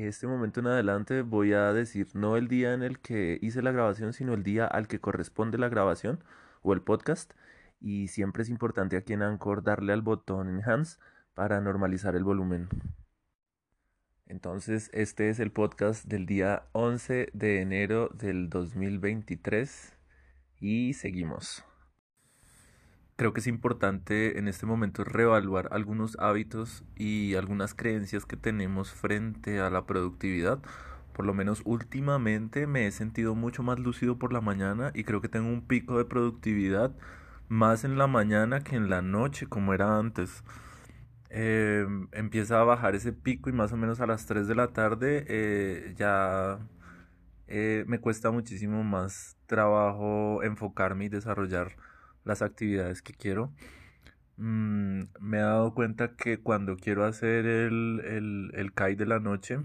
de este momento en adelante voy a decir no el día en el que hice la grabación, sino el día al que corresponde la grabación o el podcast. Y siempre es importante aquí en Anchor darle al botón Enhance para normalizar el volumen. Entonces, este es el podcast del día 11 de enero del 2023 y seguimos. Creo que es importante en este momento reevaluar algunos hábitos y algunas creencias que tenemos frente a la productividad. Por lo menos últimamente me he sentido mucho más lúcido por la mañana y creo que tengo un pico de productividad más en la mañana que en la noche como era antes. Eh, empieza a bajar ese pico y más o menos a las 3 de la tarde eh, ya eh, me cuesta muchísimo más trabajo enfocarme y desarrollar las actividades que quiero. Mm, me he dado cuenta que cuando quiero hacer el, el, el CAI de la noche,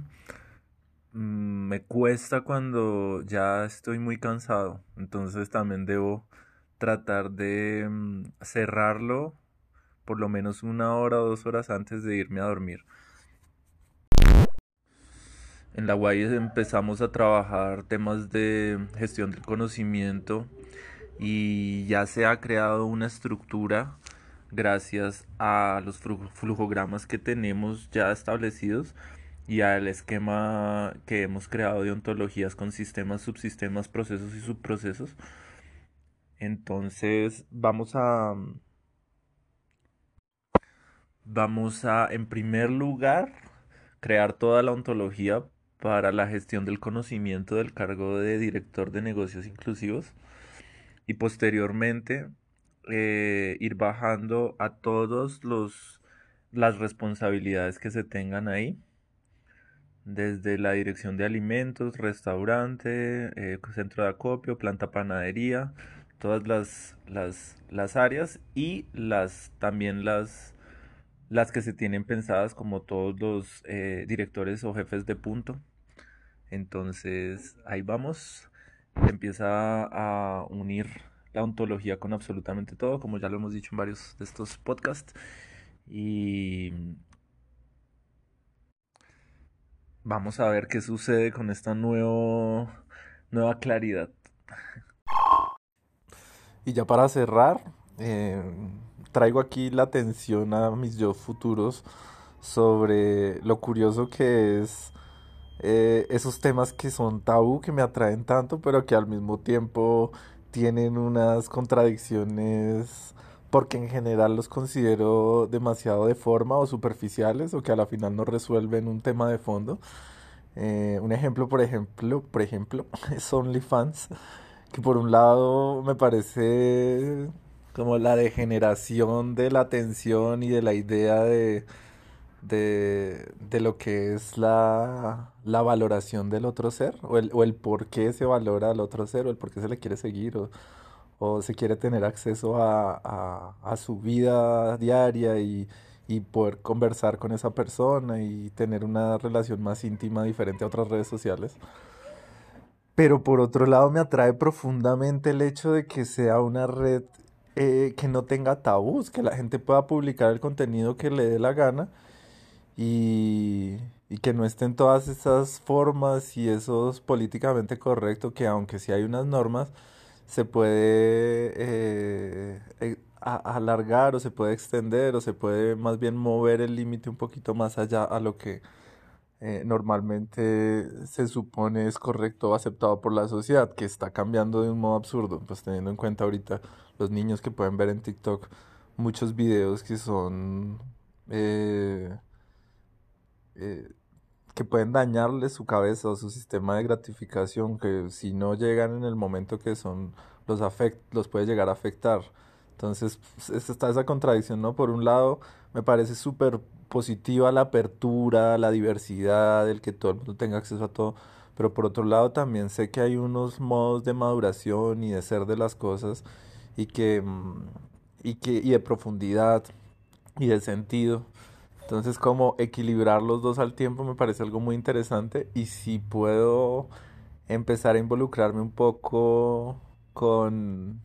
mm, me cuesta cuando ya estoy muy cansado. Entonces también debo tratar de mm, cerrarlo por lo menos una hora o dos horas antes de irme a dormir. En la UAI empezamos a trabajar temas de gestión del conocimiento y ya se ha creado una estructura gracias a los flujogramas que tenemos ya establecidos y al esquema que hemos creado de ontologías con sistemas, subsistemas, procesos y subprocesos. Entonces vamos a Vamos a, en primer lugar, crear toda la ontología para la gestión del conocimiento del cargo de director de negocios inclusivos y posteriormente eh, ir bajando a todos los las responsabilidades que se tengan ahí desde la dirección de alimentos, restaurante, eh, centro de acopio, planta panadería, todas las, las, las áreas y las también las las que se tienen pensadas como todos los eh, directores o jefes de punto. Entonces ahí vamos, empieza a unir la ontología con absolutamente todo, como ya lo hemos dicho en varios de estos podcasts. Y vamos a ver qué sucede con esta nuevo, nueva claridad. Y ya para cerrar, eh, traigo aquí la atención a mis yo futuros sobre lo curioso que es eh, esos temas que son tabú, que me atraen tanto, pero que al mismo tiempo tienen unas contradicciones porque en general los considero demasiado de forma o superficiales o que a la final no resuelven un tema de fondo. Eh, un ejemplo, por ejemplo, por ejemplo, es OnlyFans, que por un lado me parece como la degeneración de la atención y de la idea de, de, de lo que es la, la, valoración del otro ser, o el, o el por qué se valora al otro ser, o el por qué se le quiere seguir, o, o se quiere tener acceso a, a, a su vida diaria y, y poder conversar con esa persona y tener una relación más íntima diferente a otras redes sociales. Pero por otro lado me atrae profundamente el hecho de que sea una red eh, que no tenga tabús, que la gente pueda publicar el contenido que le dé la gana y, y que no estén todas esas formas y esos políticamente correctos que aunque sí hay unas normas, se puede eh, eh, alargar o se puede extender o se puede más bien mover el límite un poquito más allá a lo que normalmente se supone es correcto o aceptado por la sociedad, que está cambiando de un modo absurdo, pues teniendo en cuenta ahorita los niños que pueden ver en TikTok muchos videos que son eh, eh, que pueden dañarle su cabeza o su sistema de gratificación que si no llegan en el momento que son los afect los puede llegar a afectar entonces pues, está esa contradicción no por un lado me parece súper positiva la apertura la diversidad el que todo el mundo tenga acceso a todo pero por otro lado también sé que hay unos modos de maduración y de ser de las cosas y que, mm, y que y de profundidad y de sentido. Entonces, como equilibrar los dos al tiempo me parece algo muy interesante y si puedo empezar a involucrarme un poco con,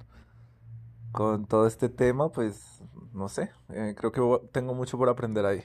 con todo este tema, pues no sé, eh, creo que tengo mucho por aprender ahí.